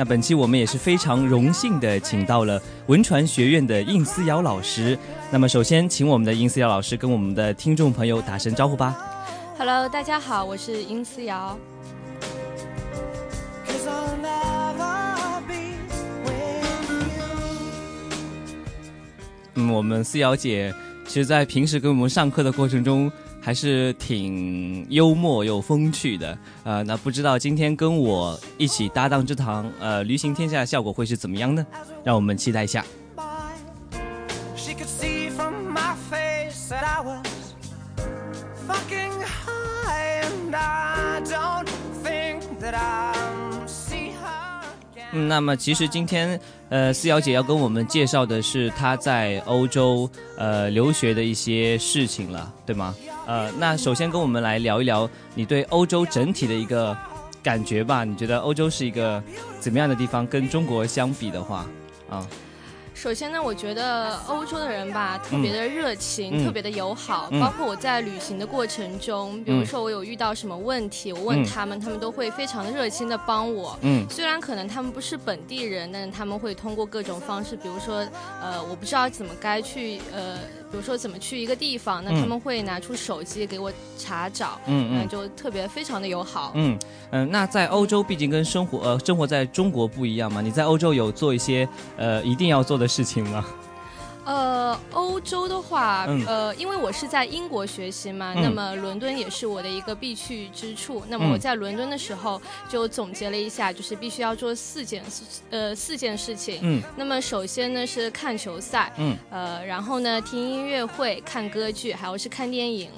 那本期我们也是非常荣幸的，请到了文传学院的应思瑶老师。那么首先，请我们的应思瑶老师跟我们的听众朋友打声招呼吧。Hello，大家好，我是应思瑶。嗯，我们思瑶姐，其实在平时跟我们上课的过程中。还是挺幽默又风趣的，呃，那不知道今天跟我一起搭档这堂呃旅行天下的效果会是怎么样呢？让我们期待一下。嗯，那么其实今天，呃，思瑶姐要跟我们介绍的是她在欧洲呃留学的一些事情了，对吗？呃，那首先跟我们来聊一聊你对欧洲整体的一个感觉吧。你觉得欧洲是一个怎么样的地方？跟中国相比的话，啊。首先呢，我觉得欧洲的人吧，特别的热情，特别的友好。包括我在旅行的过程中，比如说我有遇到什么问题，我问他们，他们都会非常的热心的帮我。嗯，虽然可能他们不是本地人，但是他们会通过各种方式，比如说，呃，我不知道怎么该去，呃，比如说怎么去一个地方，那他们会拿出手机给我查找。嗯嗯，就特别非常的友好。嗯嗯，那在欧洲毕竟跟生活呃生活在中国不一样嘛，你在欧洲有做一些呃一定要做的。事情吗？呃，欧洲的话，呃，因为我是在英国学习嘛，那么伦敦也是我的一个必去之处。那么我在伦敦的时候就总结了一下，就是必须要做四件，呃，四件事情。嗯。那么首先呢是看球赛，嗯，呃，然后呢听音乐会、看歌剧，还有是看电影。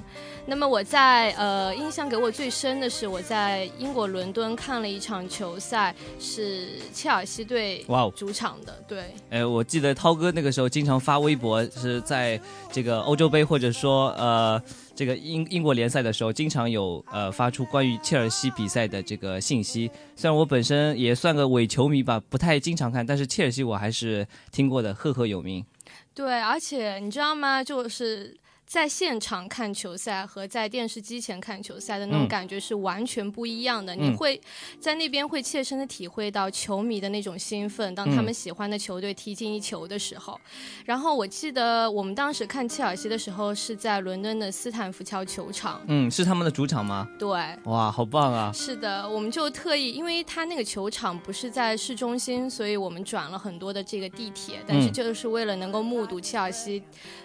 那么我在呃，印象给我最深的是我在英国伦敦看了一场球赛，是切尔西队哇主场的。对，哎，我记得涛哥那个时候经常发微博，是在这个欧洲杯或者说呃这个英英国联赛的时候，经常有呃发出关于切尔西比赛的这个信息。虽然我本身也算个伪球迷吧，不太经常看，但是切尔西我还是听过的，赫赫有名。对，而且你知道吗？就是。在现场看球赛和在电视机前看球赛的那种感觉是完全不一样的。你会在那边会切身的体会到球迷的那种兴奋，当他们喜欢的球队踢进一球的时候。然后我记得我们当时看切尔西的时候是在伦敦的斯坦福桥球场。嗯，是他们的主场吗？对。哇，好棒啊！是的，我们就特意，因为他那个球场不是在市中心，所以我们转了很多的这个地铁，但是就是为了能够目睹切尔西。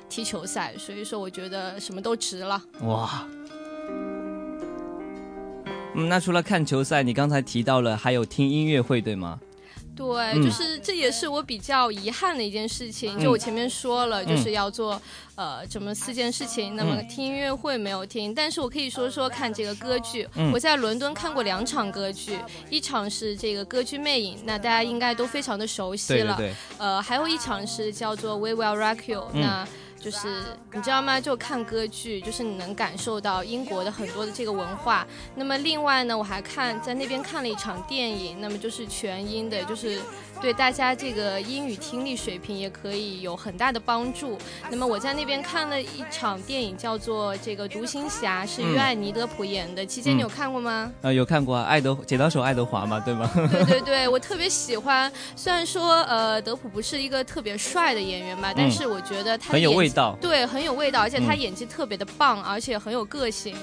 踢球赛，所以说我觉得什么都值了。哇，嗯，那除了看球赛，你刚才提到了还有听音乐会，对吗？对，就是这也是我比较遗憾的一件事情。就我前面说了，就是要做呃这么四件事情，那么听音乐会没有听，但是我可以说说看这个歌剧。我在伦敦看过两场歌剧，一场是这个歌剧《魅影》，那大家应该都非常的熟悉了。对对对。呃，还有一场是叫做《We Will Rock You》，那。就是你知道吗？就看歌剧，就是你能感受到英国的很多的这个文化。那么另外呢，我还看在那边看了一场电影，那么就是全英的，就是。对大家这个英语听力水平也可以有很大的帮助。那么我在那边看了一场电影，叫做《这个独行侠》，是约翰尼德普演的。期间你有看过吗？呃，有看过啊，爱德剪刀手爱德华嘛，对吗？对 对对，我特别喜欢。虽然说呃，德普不是一个特别帅的演员吧，但是我觉得他很有味道。对，很有味道，而且他演技特别的棒，而且很有个性。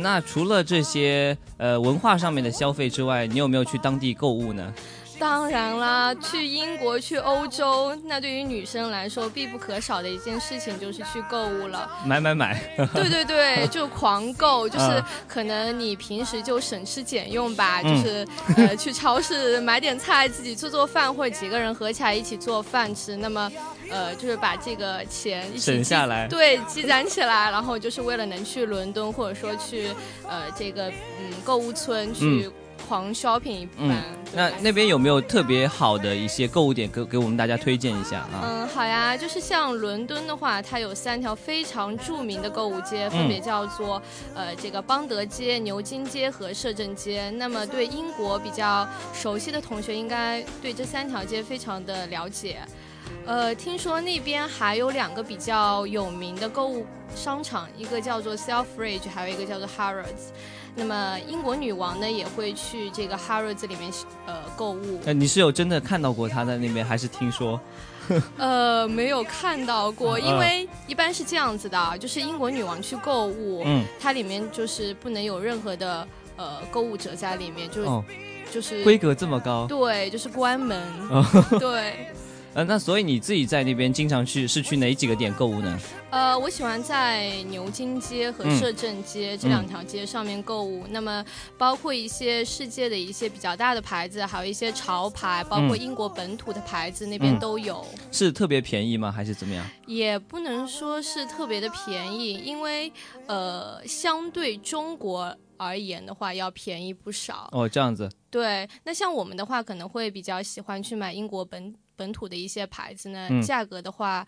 那除了这些呃文化上面的消费之外，你有没有去当地购物呢？当然啦，去英国、去欧洲，那对于女生来说必不可少的一件事情就是去购物了。买买买！对对对，就狂购，就 是可能你平时就省吃俭用吧，就是呃 去超市买点菜，自己做做饭，或者几个人合起来一起做饭吃。那么，呃，就是把这个钱省下来，对，积攒起来，然后就是为了能去伦敦，或者说去呃这个嗯购物村去。狂 shopping 一般，那那边有没有特别好的一些购物点给给我们大家推荐一下啊？嗯，好呀，就是像伦敦的话，它有三条非常著名的购物街，分别叫做呃这个邦德街、牛津街和摄政街。那么对英国比较熟悉的同学，应该对这三条街非常的了解。呃，听说那边还有两个比较有名的购物商场，一个叫做 Selfridge，还有一个叫做 Harrods。那么英国女王呢也会去这个 Harrods 里面呃购物。呃，你是有真的看到过她在那边，还是听说？呃，没有看到过，因为一般是这样子的，就是英国女王去购物，嗯，它里面就是不能有任何的呃购物者在里面，就就是规格这么高，对，就是关门，对。呃，那所以你自己在那边经常去是去哪几个点购物呢？呃，我喜欢在牛津街和摄政街这两条街上面购物。那么，包括一些世界的一些比较大的牌子，还有一些潮牌，包括英国本土的牌子，那边都有。是特别便宜吗？还是怎么样？也不能说是特别的便宜，因为呃，相对中国而言的话，要便宜不少。哦，这样子。对，那像我们的话，可能会比较喜欢去买英国本。本土的一些牌子呢，价格的话，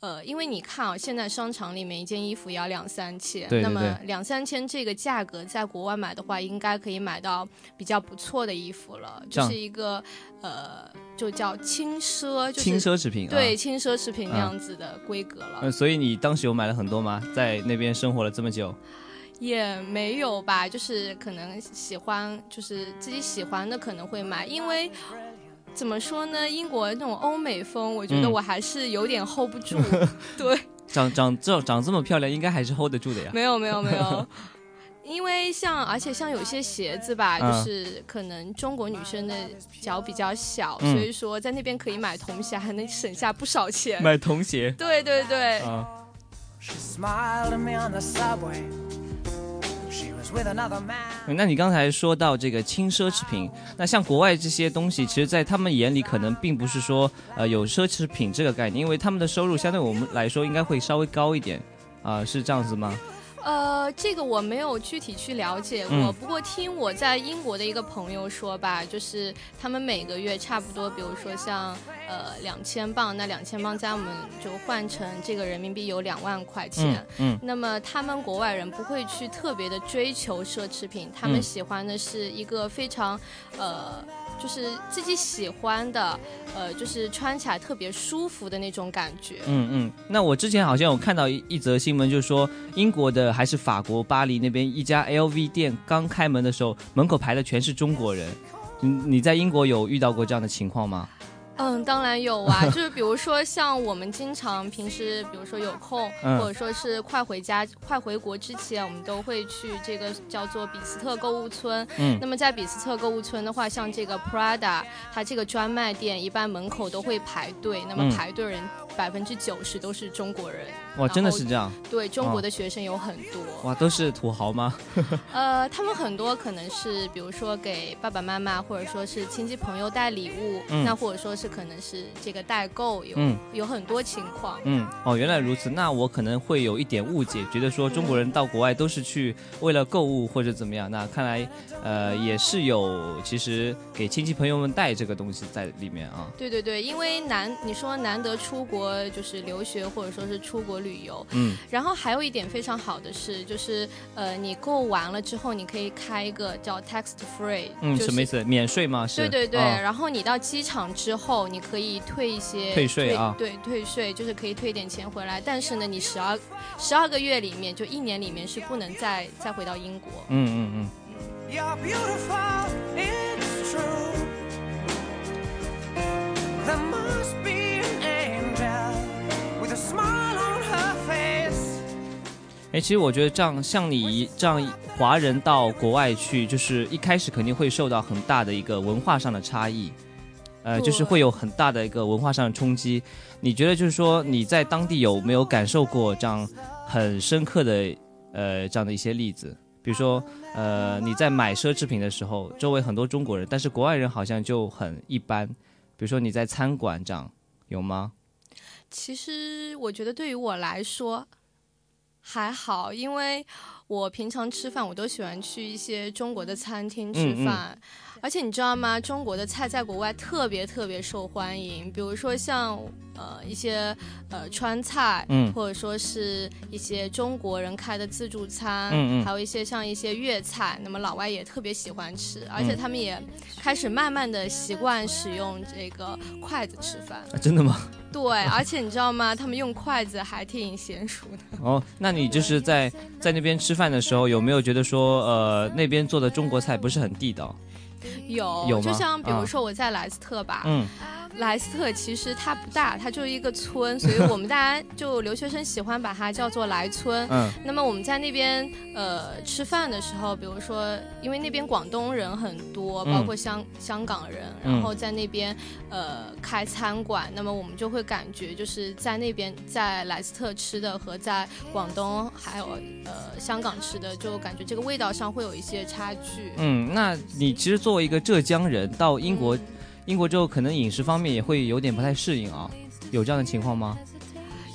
呃，因为你看啊，现在商场里面一件衣服要两三千，那么两三千这个价格，在国外买的话，应该可以买到比较不错的衣服了，就是一个呃，就叫轻奢，就是轻奢侈品，对，轻奢侈品那样子的规格了。呃，所以你当时有买了很多吗？在那边生活了这么久，也没有吧，就是可能喜欢，就是自己喜欢的可能会买，因为。怎么说呢？英国那种欧美风，我觉得我还是有点 hold 不住。对，长长这长这么漂亮，应该还是 hold 得住的呀。没有没有没有，因为像而且像有些鞋子吧，就是可能中国女生的脚比较小，所以说在那边可以买童鞋，还能省下不少钱。买童鞋？对对对。那你刚才说到这个轻奢侈品，那像国外这些东西，其实，在他们眼里可能并不是说呃有奢侈品这个概念，因为他们的收入相对我们来说应该会稍微高一点，啊，是这样子吗？呃，这个我没有具体去了解过，不过听我在英国的一个朋友说吧，就是他们每个月差不多，比如说像呃两千镑，那两千镑加我们就换成这个人民币有两万块钱。嗯。那么他们国外人不会去特别的追求奢侈品，他们喜欢的是一个非常呃。就是自己喜欢的，呃，就是穿起来特别舒服的那种感觉。嗯嗯，那我之前好像有看到一一则新闻，就是说英国的还是法国巴黎那边一家 LV 店刚开门的时候，门口排的全是中国人。你你在英国有遇到过这样的情况吗？嗯，当然有啊，就是比如说像我们经常平时，比如说有空，或者说是快回家、快回国之前，我们都会去这个叫做比斯特购物村。嗯，那么在比斯特购物村的话，像这个 Prada，它这个专卖店一般门口都会排队，那么排队人。百分之九十都是中国人，哇，真的是这样？对，中国的学生有很多，哇，都是土豪吗？呃，他们很多可能是，比如说给爸爸妈妈或者说是亲戚朋友带礼物，那或者说是是可能是这个代购有有很多情况。嗯，哦，原来如此。那我可能会有一点误解，觉得说中国人到国外都是去为了购物或者怎么样。那看来，呃，也是有其实给亲戚朋友们带这个东西在里面啊。对对对，因为难你说难得出国就是留学或者说是出国旅游，嗯，然后还有一点非常好的是，就是呃，你购完了之后，你可以开一个叫 tax free，嗯，什么意思？免税吗？是。对对对，然后你到机场之后，你可以退一些退税啊，对，退税就是可以退点钱回来。但是呢，你十二十二个月里面，就一年里面是不能再再回到英国。嗯嗯嗯。哎，其实我觉得这样，像你这样华人到国外去，就是一开始肯定会受到很大的一个文化上的差异，呃，就是会有很大的一个文化上的冲击。你觉得就是说你在当地有没有感受过这样很深刻的呃这样的一些例子？比如说呃你在买奢侈品的时候，周围很多中国人，但是国外人好像就很一般。比如说你在餐馆这样有吗？其实我觉得对于我来说。还好，因为我平常吃饭，我都喜欢去一些中国的餐厅吃饭。而且你知道吗？中国的菜在国外特别特别受欢迎，比如说像呃一些呃川菜，嗯，或者说是一些中国人开的自助餐，嗯嗯，还有一些像一些粤菜，那么老外也特别喜欢吃，而且他们也开始慢慢的习惯使用这个筷子吃饭。真的吗？对，而且你知道吗？他们用筷子还挺娴熟的。哦，那你就是在在那边吃饭的时候，有没有觉得说呃那边做的中国菜不是很地道？有，就像比如说我在莱斯特吧，嗯。莱斯特其实它不大，它就是一个村，所以我们大家 就留学生喜欢把它叫做莱村。嗯。那么我们在那边呃吃饭的时候，比如说因为那边广东人很多，包括香香港人，然后在那边呃开餐馆，那么我们就会感觉就是在那边在莱斯特吃的和在广东还有呃香港吃的，就感觉这个味道上会有一些差距。嗯，那你其实作为一个浙江人到英国。英国之后，可能饮食方面也会有点不太适应啊，有这样的情况吗？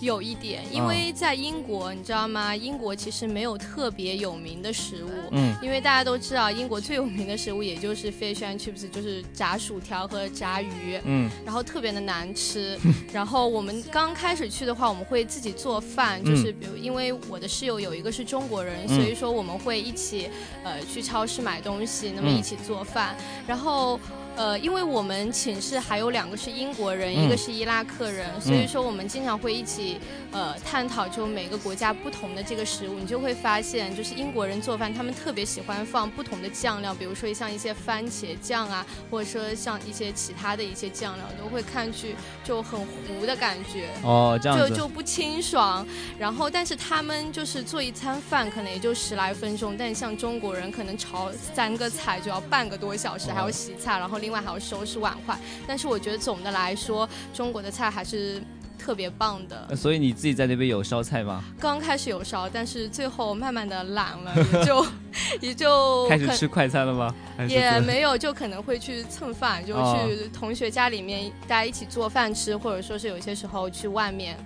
有一点，因为在英国，你知道吗？英国其实没有特别有名的食物，嗯，因为大家都知道，英国最有名的食物也就是 fish and chips，就是炸薯条和炸鱼，嗯，然后特别的难吃。然后我们刚开始去的话，我们会自己做饭，就是比如因为我的室友有一个是中国人，所以说我们会一起呃去超市买东西，那么一起做饭，然后。呃，因为我们寝室还有两个是英国人，一个是伊拉克人，所以说我们经常会一起呃探讨就每个国家不同的这个食物，你就会发现，就是英国人做饭，他们特别喜欢放不同的酱料，比如说像一些番茄酱啊，或者说像一些其他的一些酱料，都会看去就很糊的感觉哦，这样就就不清爽。然后，但是他们就是做一餐饭可能也就十来分钟，但像中国人可能炒三个菜就要半个多小时，还要洗菜，然后另。另外还要收拾碗筷，但是我觉得总的来说，中国的菜还是特别棒的。所以你自己在那边有烧菜吗？刚开始有烧，但是最后慢慢的懒了，也就也就开始吃快餐了吗？也没有，就可能会去蹭饭，就去同学家里面大家一起做饭吃，或者说是有些时候去外面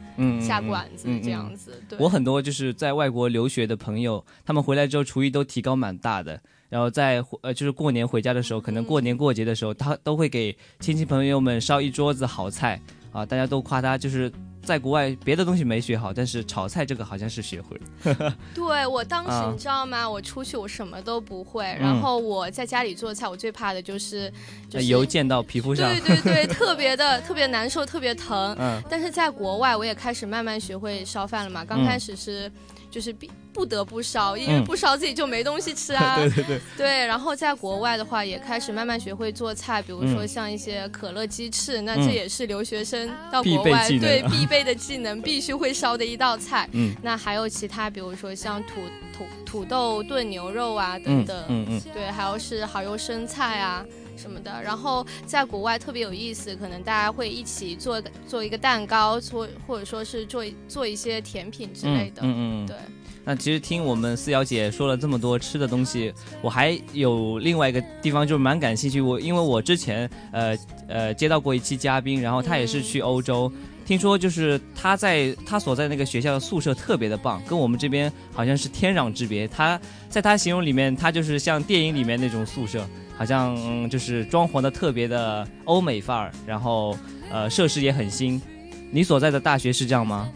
下馆子这样子。对我很多就是在外国留学的朋友，他们回来之后厨艺都提高蛮大的。然后在呃，就是过年回家的时候，可能过年过节的时候，他都会给亲戚朋友们烧一桌子好菜啊！大家都夸他，就是在国外别的东西没学好，但是炒菜这个好像是学会了。对我当时你知道吗？我出去我什么都不会，然后我在家里做菜，我最怕的就是油溅到皮肤上。对对对，特别的特别难受，特别疼。嗯。但是在国外，我也开始慢慢学会烧饭了嘛。刚开始是。就是必不得不烧，因为不烧自己就没东西吃啊。对对对。对，然后在国外的话，也开始慢慢学会做菜，比如说像一些可乐鸡翅，那这也是留学生到国外对必备的技能，必须会烧的一道菜。嗯。那还有其他，比如说像土土土豆炖牛肉啊等等。嗯嗯。对，还有是蚝油生菜啊。什么的。然后在国外特别有意思，可能大家会一起做做一个蛋糕，做或者说是做做一些甜品之类的。嗯嗯，对。那其实听我们四瑶姐说了这么多吃的东西，我还有另外一个地方就是蛮感兴趣。我因为我之前呃呃接到过一期嘉宾，然后他也是去欧洲。听说就是他在他所在那个学校的宿舍特别的棒，跟我们这边好像是天壤之别。他在他形容里面，他就是像电影里面那种宿舍，好像就是装潢的特别的欧美范儿，然后呃设施也很新。你所在的大学是这样吗？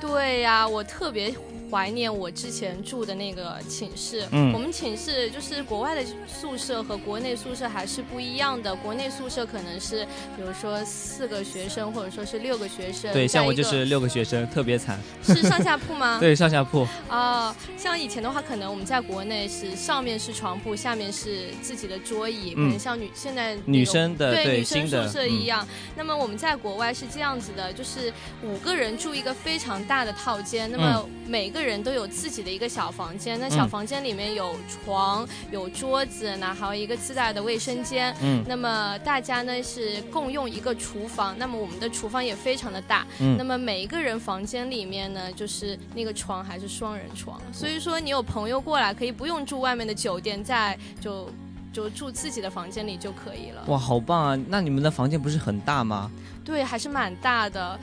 对呀，我特别。怀念我之前住的那个寝室。嗯，我们寝室就是国外的宿舍和国内宿舍还是不一样的。国内宿舍可能是，比如说四个学生或者说是六个学生。对，像我就是六个学生，特别惨。是上下铺吗？对，上下铺。哦，像以前的话，可能我们在国内是上面是床铺，下面是自己的桌椅，可能像女现在女生的对女生宿舍一样。那么我们在国外是这样子的，就是五个人住一个非常大的套间，那么每个。人都有自己的一个小房间，那小房间里面有床、有桌子，那还有一个自带的卫生间。嗯，那么大家呢是共用一个厨房，那么我们的厨房也非常的大。嗯，那么每一个人房间里面呢，就是那个床还是双人床，所以说你有朋友过来，可以不用住外面的酒店，在就就住自己的房间里就可以了。哇，好棒啊！那你们的房间不是很大吗？对，还是蛮大的。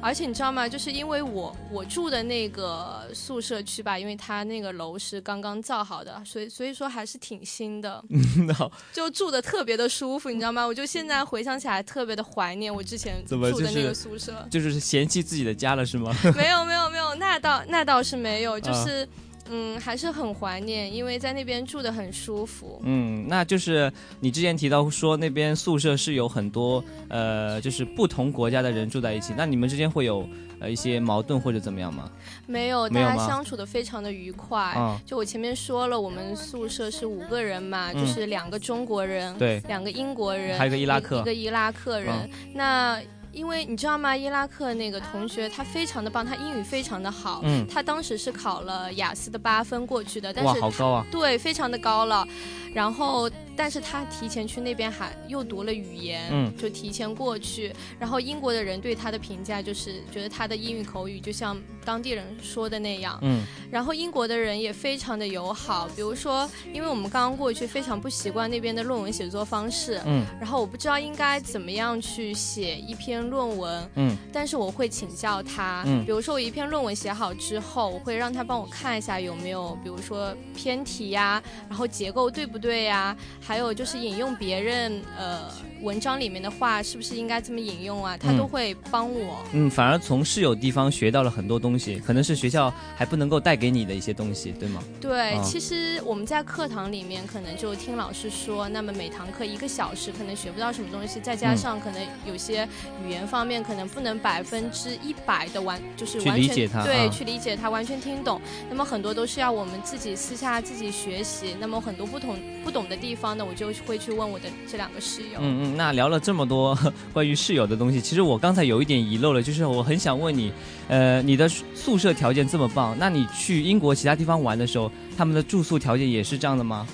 而且你知道吗？就是因为我我住的那个宿舍区吧，因为它那个楼是刚刚造好的，所以所以说还是挺新的，就住的特别的舒服，你知道吗？我就现在回想起来特别的怀念我之前住的那个宿舍，就是嫌弃自己的家了是吗？没有没有没有，那倒那倒是没有，就是。嗯，还是很怀念，因为在那边住的很舒服。嗯，那就是你之前提到说那边宿舍是有很多呃，就是不同国家的人住在一起，那你们之间会有呃一些矛盾或者怎么样吗？没有，大家相处的非常的愉快。就我前面说了，我们宿舍是五个人嘛，就是两个中国人，对，两个英国人，还有个伊拉克，一个伊拉克人。那因为你知道吗？伊拉克那个同学他非常的棒，他英语非常的好。嗯，他当时是考了雅思的八分过去的，但是哇，好高啊！对，非常的高了。然后。但是他提前去那边还又读了语言，嗯，就提前过去。然后英国的人对他的评价就是觉得他的英语口语就像当地人说的那样，嗯。然后英国的人也非常的友好，比如说，因为我们刚刚过去，非常不习惯那边的论文写作方式，嗯。然后我不知道应该怎么样去写一篇论文，嗯。但是我会请教他，嗯。比如说我一篇论文写好之后，我会让他帮我看一下有没有，比如说偏题呀，然后结构对不对呀。还有就是引用别人呃文章里面的话，是不是应该这么引用啊？他都会帮我。嗯，反而从室友地方学到了很多东西，可能是学校还不能够带给你的一些东西，对吗？对，其实我们在课堂里面可能就听老师说，那么每堂课一个小时，可能学不到什么东西，再加上可能有些语言方面可能不能百分之一百的完，就是完全对去理解他，完全听懂。那么很多都是要我们自己私下自己学习。那么很多不同不懂的地方。那我就会去问我的这两个室友。嗯嗯，那聊了这么多 关于室友的东西，其实我刚才有一点遗漏了，就是我很想问你，呃，你的宿舍条件这么棒，那你去英国其他地方玩的时候，他们的住宿条件也是这样的吗？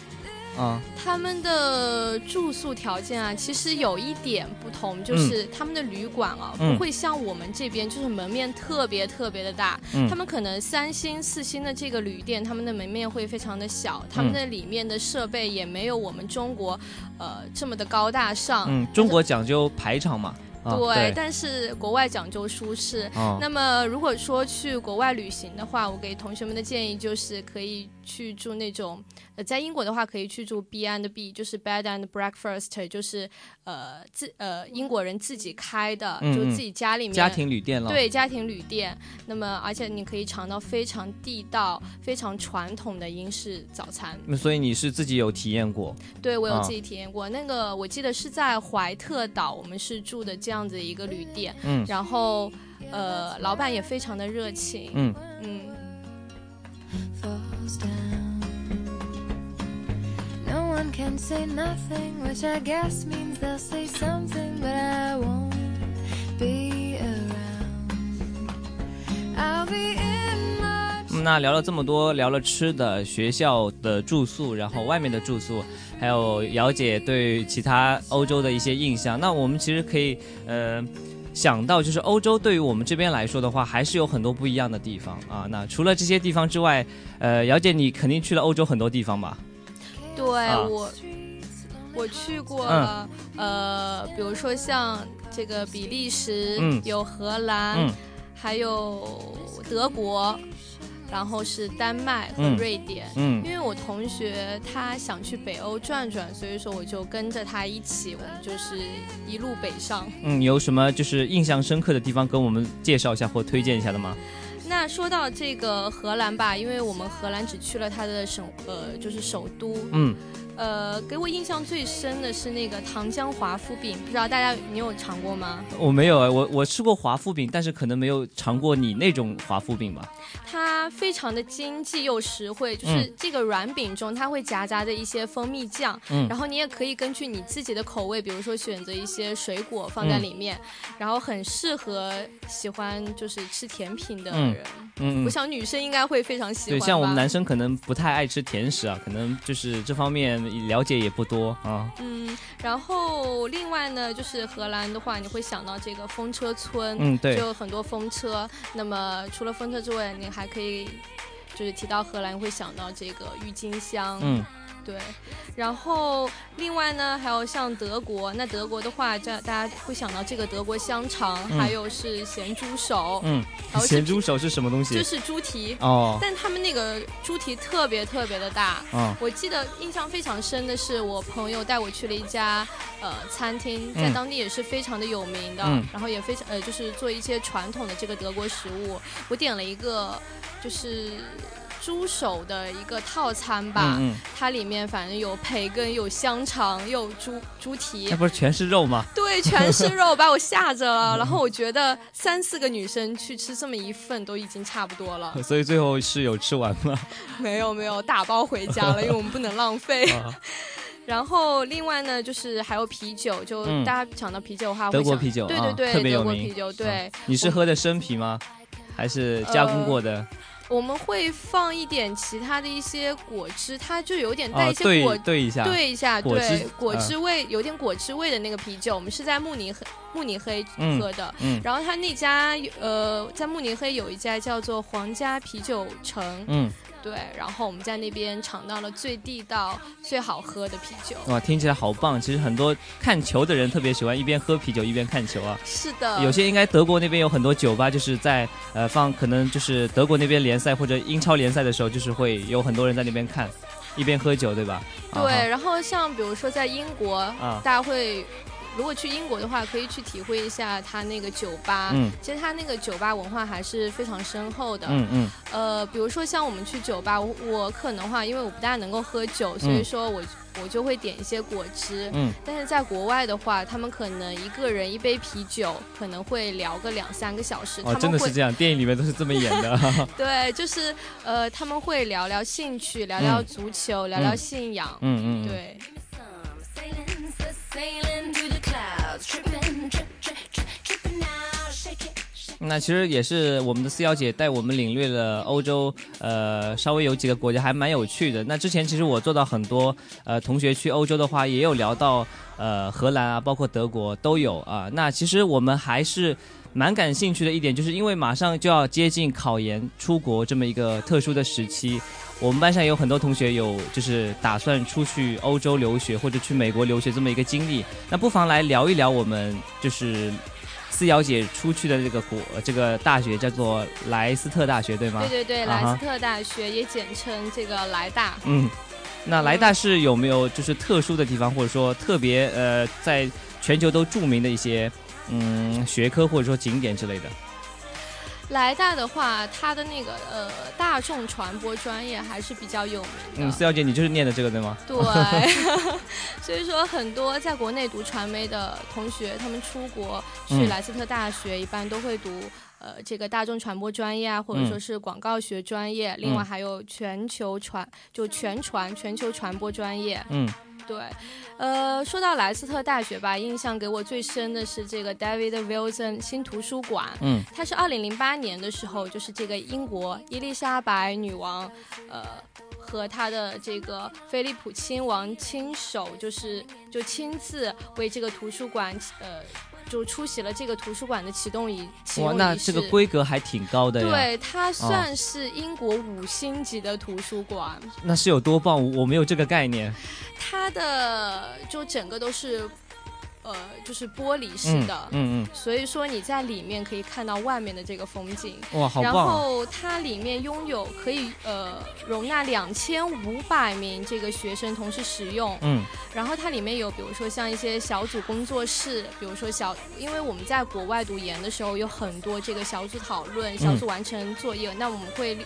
啊，他们的住宿条件啊，其实有一点不同，就是他们的旅馆啊，不会像我们这边，就是门面特别特别的大。他们可能三星、四星的这个旅店，他们的门面会非常的小，他们的里面的设备也没有我们中国，呃，这么的高大上。嗯，中国讲究排场嘛。对，但是国外讲究舒适。那么如果说去国外旅行的话，我给同学们的建议就是可以去住那种。呃，在英国的话，可以去住 B and B，就是 Bed and Breakfast，就是呃自呃英国人自己开的，就自己家里面家庭旅店了。对，家庭旅店。那么，而且你可以尝到非常地道、非常传统的英式早餐。那所以你是自己有体验过？对，我有自己体验过。那个我记得是在怀特岛，我们是住的这样子一个旅店。嗯。然后，呃，老板也非常的热情。嗯嗯。can say nothing, which I guess means they'll say something, but I won't be around. I'll be in. 嗯，那聊了这么多，聊了吃的、学校的住宿，然后外面的住宿，还有姚姐对其他欧洲的一些印象。那我们其实可以呃想到，就是欧洲对于我们这边来说的话，还是有很多不一样的地方啊。那除了这些地方之外，呃，姚姐你肯定去了欧洲很多地方吧？对我。我去过了，呃，比如说像这个比利时，有荷兰，还有德国，然后是丹麦和瑞典。嗯，因为我同学他想去北欧转转，所以说我就跟着他一起，我们就是一路北上。嗯，有什么就是印象深刻的地方跟我们介绍一下或推荐一下的吗？那说到这个荷兰吧，因为我们荷兰只去了它的省，呃，就是首都。嗯。呃，给我印象最深的是那个糖浆华夫饼，不知道大家你有尝过吗？我没有，我我吃过华夫饼，但是可能没有尝过你那种华夫饼吧。它非常的经济又实惠，就是这个软饼中它会夹杂着一些蜂蜜酱，嗯，然后你也可以根据你自己的口味，比如说选择一些水果放在里面，然后很适合喜欢就是吃甜品的人。嗯，我想女生应该会非常喜欢。对，像我们男生可能不太爱吃甜食啊，可能就是这方面。了解也不多啊。嗯，然后另外呢，就是荷兰的话，你会想到这个风车村，嗯，对，就很多风车。那么除了风车之外，你还可以就是提到荷兰，会想到这个郁金香，嗯。对，然后另外呢，还有像德国，那德国的话，这大家会想到这个德国香肠，还有是咸猪手，嗯，咸猪手是什么东西？就是猪蹄哦，但他们那个猪蹄特别特别的大，嗯，我记得印象非常深的是，我朋友带我去了一家呃餐厅，在当地也是非常的有名的，然后也非常呃就是做一些传统的这个德国食物，我点了一个就是。猪手的一个套餐吧，它里面反正有培根、有香肠、有猪猪蹄，那不是全是肉吗？对，全是肉，把我吓着了。然后我觉得三四个女生去吃这么一份都已经差不多了。所以最后是有吃完吗？没 有没有，打包回家了，因为我们不能浪费。然后另外呢，就是还有啤酒，就大家想到啤酒的话，德国啤酒，对对对，特别有名。啤酒，对。你是喝的生啤吗？还是加工过的？我们会放一点其他的一些果汁，它就有点带一些果兑一下，兑一下，对果汁味有点果汁味的那个啤酒，我们是在慕尼黑慕尼黑喝的。嗯然后他那家呃，在慕尼黑有一家叫做皇家啤酒城。嗯。对，然后我们在那边尝到了最地道、最好喝的啤酒。哇，听起来好棒！其实很多看球的人特别喜欢一边喝啤酒一边看球啊。是的。有些应该德国那边有很多酒吧，就是在呃放，可能就是德国那边联赛或者英超联赛的时候，就是会有很多人在那边看，一边喝酒，对吧？对。然后像比如说在英国，大家会。如果去英国的话，可以去体会一下他那个酒吧。嗯，其实他那个酒吧文化还是非常深厚的。嗯嗯。呃，比如说像我们去酒吧，我我可能话，因为我不大能够喝酒，所以说我我就会点一些果汁。嗯。但是在国外的话，他们可能一个人一杯啤酒，可能会聊个两三个小时。哦，真的是这样，电影里面都是这么演的。对，就是呃，他们会聊聊兴趣，聊聊足球，聊聊信仰。嗯嗯。对。那其实也是我们的四幺姐带我们领略了欧洲，呃，稍微有几个国家还蛮有趣的。那之前其实我做到很多，呃，同学去欧洲的话，也有聊到，呃，荷兰啊，包括德国都有啊。那其实我们还是蛮感兴趣的一点，就是因为马上就要接近考研出国这么一个特殊的时期。我们班上有很多同学有就是打算出去欧洲留学或者去美国留学这么一个经历，那不妨来聊一聊我们就是思瑶姐出去的这个国这个大学叫做莱斯特大学对吗？对对对，莱斯特大学也简称这个莱大。嗯，那莱大是有没有就是特殊的地方，或者说特别呃在全球都著名的一些嗯学科或者说景点之类的？莱大的话，它的那个呃大众传播专业还是比较有名的。嗯，四小姐，你就是念的这个对吗？对，所以说很多在国内读传媒的同学，他们出国去莱斯特大学，一般都会读。呃这个大众传播专业啊，或者说是广告学专业，另外还有全球传就全传全球传播专业。嗯。对，呃，说到莱斯特大学吧，印象给我最深的是这个 David Wilson 新图书馆。嗯，它是二零零八年的时候，就是这个英国伊丽莎白女王，呃，和她的这个菲利普亲王亲手，就是就亲自为这个图书馆，呃。就出席了这个图书馆的启动仪启动仪式。哇，那这个规格还挺高的呀。对，它算是英国五星级的图书馆。那是有多棒？我没有这个概念。它的就整个都是。呃，就是玻璃式的，嗯嗯，所以说你在里面可以看到外面的这个风景，哇，好棒！然后它里面拥有可以呃容纳两千五百名这个学生同时使用，嗯，然后它里面有比如说像一些小组工作室，比如说小，因为我们在国外读研的时候有很多这个小组讨论、小组完成作业，那我们会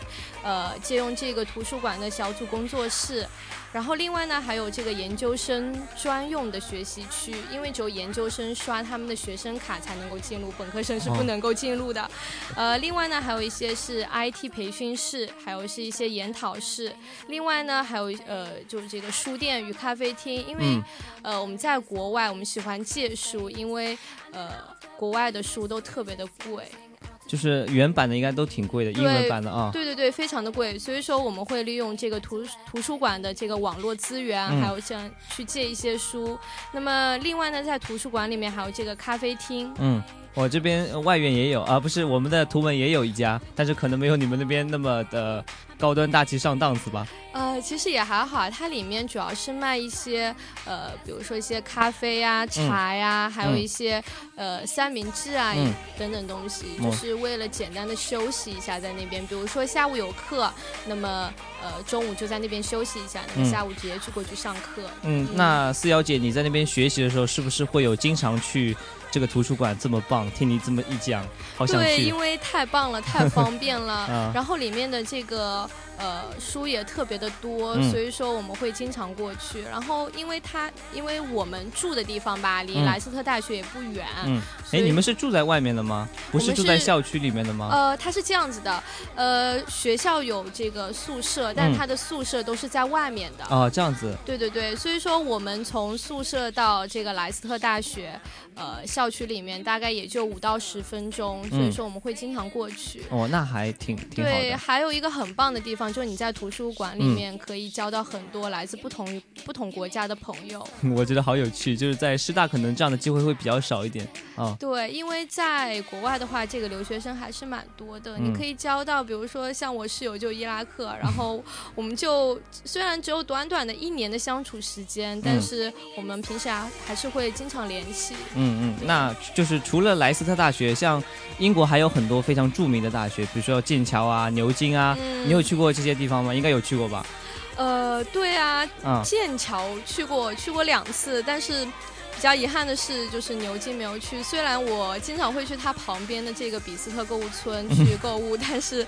呃借用这个图书馆的小组工作室。然后另外呢，还有这个研究生专用的学习区，因为只有研究生刷他们的学生卡才能够进入，本科生是不能够进入的。呃，另外呢，还有一些是 IT 培训室，还有是一些研讨室。另外呢，还有呃，就是这个书店与咖啡厅，因为呃我们在国外，我们喜欢借书，因为呃国外的书都特别的贵。就是原版的应该都挺贵的，英文版的啊。对对对，非常的贵，所以说我们会利用这个图图书馆的这个网络资源，还有像去借一些书。那么另外呢，在图书馆里面还有这个咖啡厅。嗯，我这边外院也有啊，不是我们的图文也有一家，但是可能没有你们那边那么的。高端大气上档次吧？呃，其实也还好，它里面主要是卖一些呃，比如说一些咖啡呀、茶呀，还有一些呃三明治啊等等东西，就是为了简单的休息一下在那边。比如说下午有课，那么呃中午就在那边休息一下，那么下午直接去过去上课。嗯，那四幺姐你在那边学习的时候，是不是会有经常去？这个图书馆这么棒，听你这么一讲，好想去。对，因为太棒了，太方便了。然后里面的这个。呃，书也特别的多，所以说我们会经常过去。然后，因为它，因为我们住的地方吧，离莱斯特大学也不远。嗯，哎，你们是住在外面的吗？不是住在校区里面的吗？呃，它是这样子的，呃，学校有这个宿舍，但它的宿舍都是在外面的。哦，这样子。对对对，所以说我们从宿舍到这个莱斯特大学，呃，校区里面大概也就五到十分钟，所以说我们会经常过去。哦，那还挺挺好的。对，还有一个很棒的地方。就你在图书馆里面可以交到很多来自不同不同国家的朋友，我觉得好有趣。就是在师大可能这样的机会会比较少一点啊。对，因为在国外的话，这个留学生还是蛮多的。你可以交到，比如说像我室友就伊拉克，然后 我们就虽然只有短短的一年的相处时间，但是我们平时啊还是会经常联系。嗯嗯，那就是除了莱斯特大学，像英国还有很多非常著名的大学，比如说剑桥啊、牛津啊，你有去过？这些地方吗？应该有去过吧？呃，对啊，剑桥去过，去过两次，但是比较遗憾的是，就是牛津没有去。虽然我经常会去它旁边的这个比斯特购物村去购物，但是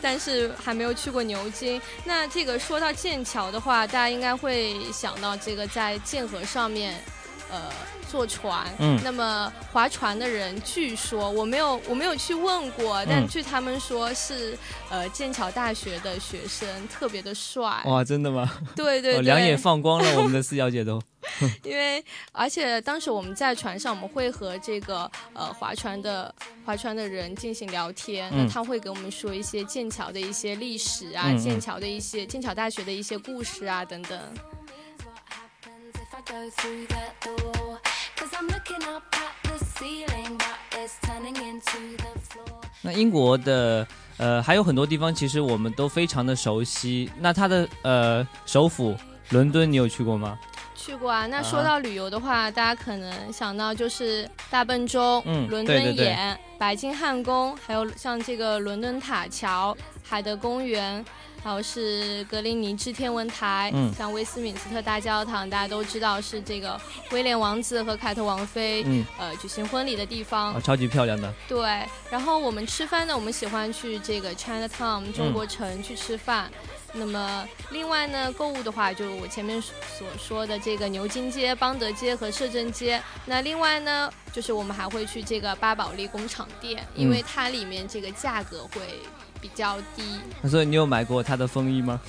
但是还没有去过牛津。那这个说到剑桥的话，大家应该会想到这个在剑河上面。呃，坐船，嗯，那么划船的人，据说我没有我没有去问过，但据他们说是呃剑桥大学的学生，特别的帅。哇，真的吗？对对对，两眼放光了，我们的四小姐都。因为而且当时我们在船上，我们会和这个呃划船的划船的人进行聊天，那他会给我们说一些剑桥的一些历史啊，剑桥的一些剑桥大学的一些故事啊等等。那英国的呃还有很多地方，其实我们都非常的熟悉。那它的呃首府伦敦，你有去过吗？去过啊。那说到旅游的话，大家可能想到就是大笨钟、伦敦眼、白金汉宫，还有像这个伦敦塔桥、海德公园。还有是格林尼治天文台，像威斯敏斯特大教堂，大家都知道是这个威廉王子和凯特王妃呃举行婚礼的地方，超级漂亮的。对，然后我们吃饭呢，我们喜欢去这个 Chinatown 中国城去吃饭。那么另外呢，购物的话，就我前面所说的这个牛津街、邦德街和摄政街。那另外呢，就是我们还会去这个巴宝莉工厂店，因为它里面这个价格会比较低。所以你有买过他的风衣吗？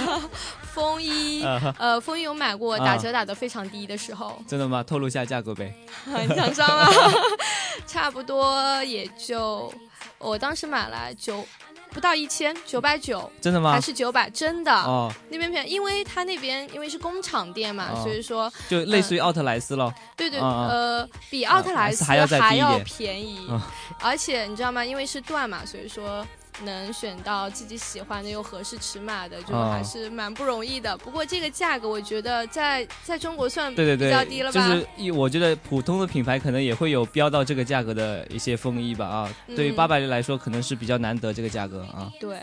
风衣，呃，风衣有买过，打折打的非常低的时候。真的吗？透露一下价格呗。很嚣张啊，差不多也就我当时买了九。不到一千九百九，真的吗？还是九百？真的哦，那边便宜，因为它那边因为是工厂店嘛，所以说就类似于奥特莱斯了。对对，呃，比奥特莱斯还要便宜，而且你知道吗？因为是缎嘛，所以说。能选到自己喜欢的又合适尺码的，就还是蛮不容易的。不过这个价格，我觉得在在中国算对对对比较低了吧？就是一，我觉得普通的品牌可能也会有标到这个价格的一些风衣吧啊。对于八百来说，可能是比较难得这个价格啊。对。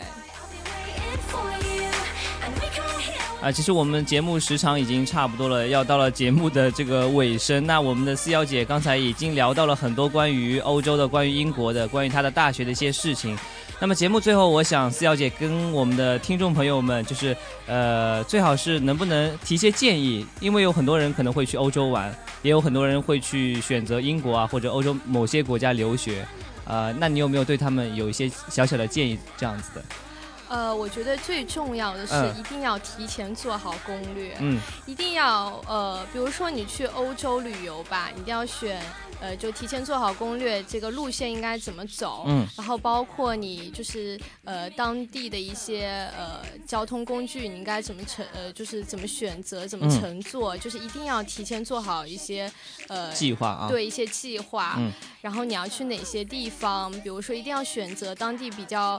啊，其实我们节目时长已经差不多了，要到了节目的这个尾声。那我们的四幺姐刚才已经聊到了很多关于欧洲的、关于英国的、关于她的大学的一些事情。那么节目最后，我想思瑶姐跟我们的听众朋友们，就是呃，最好是能不能提些建议，因为有很多人可能会去欧洲玩，也有很多人会去选择英国啊或者欧洲某些国家留学，呃，那你有没有对他们有一些小小的建议这样子的？呃，我觉得最重要的是一定要提前做好攻略，嗯，一定要呃，比如说你去欧洲旅游吧，一定要选呃，就提前做好攻略，这个路线应该怎么走，嗯，然后包括你就是呃当地的一些呃交通工具，你应该怎么乘呃，就是怎么选择，怎么乘坐，就是一定要提前做好一些呃计划啊，对一些计划，嗯，然后你要去哪些地方，比如说一定要选择当地比较。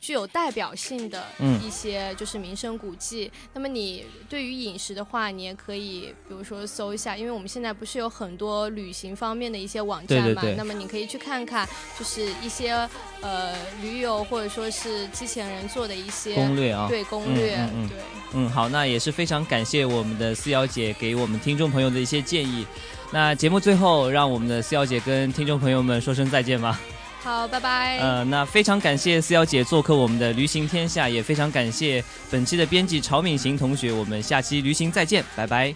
具有代表性的一些就是名胜古迹。那么你对于饮食的话，你也可以比如说搜一下，因为我们现在不是有很多旅行方面的一些网站嘛？那么你可以去看看，就是一些呃驴友或者说是机器人做的一些攻略啊，对攻略，对，嗯，好，那也是非常感谢我们的四瑶姐给我们听众朋友的一些建议。那节目最后，让我们的四瑶姐跟听众朋友们说声再见吧。好，拜拜。呃，那非常感谢思瑶姐做客我们的《驴行天下》，也非常感谢本期的编辑曹敏行同学。我们下期《驴行》再见，拜拜。